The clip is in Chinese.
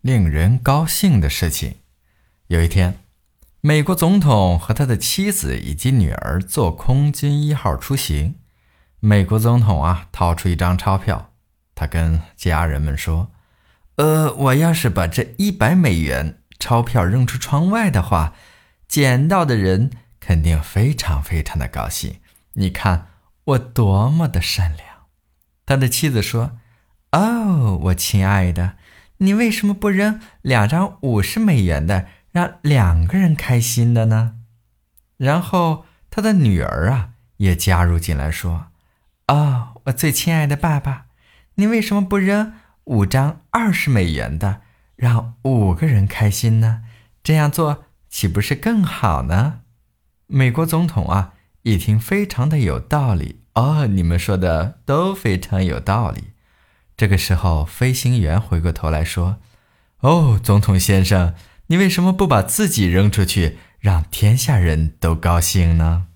令人高兴的事情。有一天，美国总统和他的妻子以及女儿坐空军一号出行。美国总统啊，掏出一张钞票，他跟家人们说：“呃，我要是把这一百美元钞票扔出窗外的话，捡到的人肯定非常非常的高兴。你看我多么的善良。”他的妻子说：“哦，我亲爱的，你为什么不扔两张五十美元的，让两个人开心的呢？”然后他的女儿啊也加入进来说。哦，我最亲爱的爸爸，你为什么不扔五张二十美元的，让五个人开心呢？这样做岂不是更好呢？美国总统啊，一听非常的有道理哦，你们说的都非常有道理。这个时候，飞行员回过头来说：“哦，总统先生，你为什么不把自己扔出去，让天下人都高兴呢？”